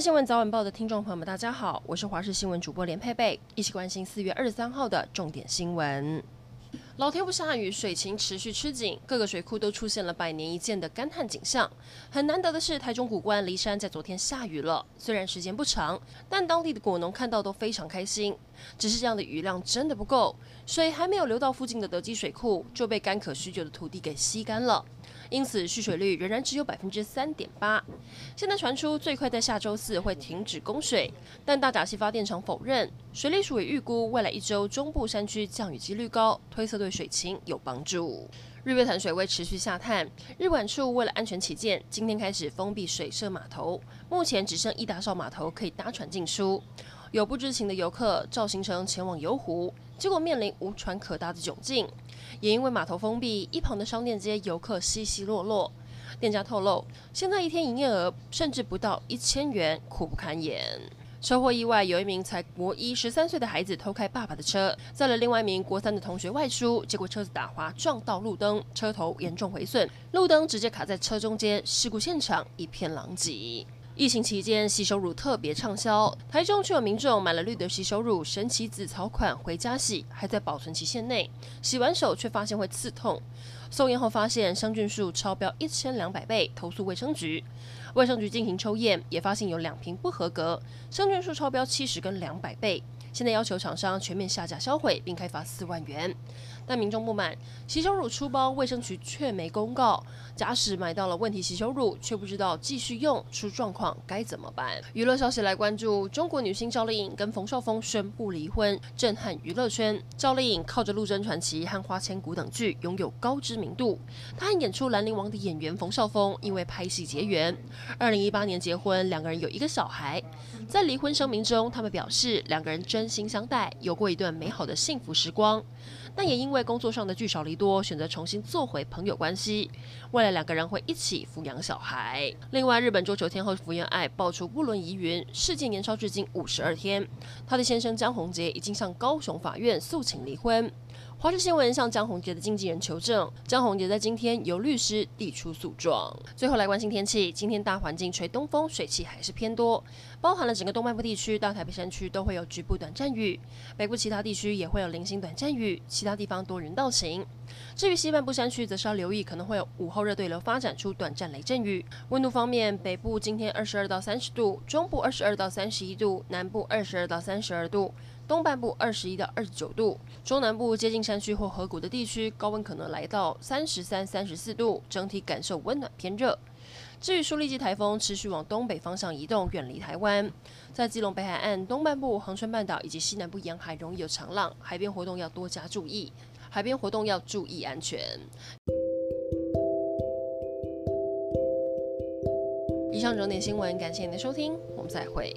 新闻早晚报的听众朋友们，大家好，我是华视新闻主播连佩佩，一起关心四月二十三号的重点新闻。老天不下雨，水情持续吃紧，各个水库都出现了百年一见的干旱景象。很难得的是，台中古关离山在昨天下雨了，虽然时间不长，但当地的果农看到都非常开心。只是这样的雨量真的不够，水还没有流到附近的德基水库，就被干渴许久的土地给吸干了。因此，蓄水率仍然只有百分之三点八。现在传出最快在下周四会停止供水，但大甲溪发电厂否认。水利署也预估未来一周中部山区降雨几率高，推测对水情有帮助。日月潭水位持续下探，日管处为了安全起见，今天开始封闭水社码头，目前只剩一大哨码头可以搭船进出。有不知情的游客照行程前往游湖，结果面临无船可搭的窘境。也因为码头封闭，一旁的商店街游客稀稀落落。店家透露，现在一天营业额甚至不到一千元，苦不堪言。车祸意外，有一名才国一十三岁的孩子偷开爸爸的车，载了另外一名国三的同学外出，结果车子打滑撞到路灯，车头严重毁损，路灯直接卡在车中间，事故现场一片狼藉。疫情期间，洗手乳特别畅销。台中却有民众买了绿的洗手乳，神奇紫草款回家洗，还在保存期限内，洗完手却发现会刺痛。送验后发现香菌数超标一千两百倍，投诉卫生局。卫生局进行抽验，也发现有两瓶不合格，香菌数超标七十跟两百倍。现在要求厂商全面下架销毁，并开罚四万元。但民众不满，洗手乳出包，卫生局却没公告。假使买到了问题洗手乳，却不知道继续用，出状况该怎么办？娱乐消息来关注：中国女星赵丽颖跟冯绍峰宣布离婚，震撼娱乐圈。赵丽颖靠着《陆贞传奇》和《花千骨》等剧拥有高知名度，她和演出《兰陵王》的演员冯绍峰因为拍戏结缘，二零一八年结婚，两个人有一个小孩。在离婚声明中，他们表示两个人真心相待，有过一段美好的幸福时光。但也因为工作上的聚少离多，选择重新做回朋友关系。未来两个人会一起抚养小孩。另外，日本桌球天后福原爱爆出不伦疑云，事件延烧至今五十二天。她的先生江宏杰已经向高雄法院诉请离婚。华视新闻向江宏杰的经纪人求证，江宏杰在今天由律师递出诉状。最后来关心天气，今天大环境吹东风，水气还是偏多，包含了整个东半部地区、到台北山区都会有局部短暂雨，北部其他地区也会有零星短暂雨，其他地方多云到晴。至于西半部山区，则是要留意可能会有午后热对流发展出短暂雷阵雨。温度方面，北部今天二十二到三十度，中部二十二到三十一度，南部二十二到三十二度。东半部二十一到二十九度，中南部接近山区或河谷的地区，高温可能来到三十三、三十四度，整体感受温暖偏热。至于舒力基台风持续往东北方向移动，远离台湾，在基隆北海岸东半部、恒春半岛以及西南部沿海容易有长浪，海边活动要多加注意，海边活动要注意安全。以上整点新闻，感谢您的收听，我们再会。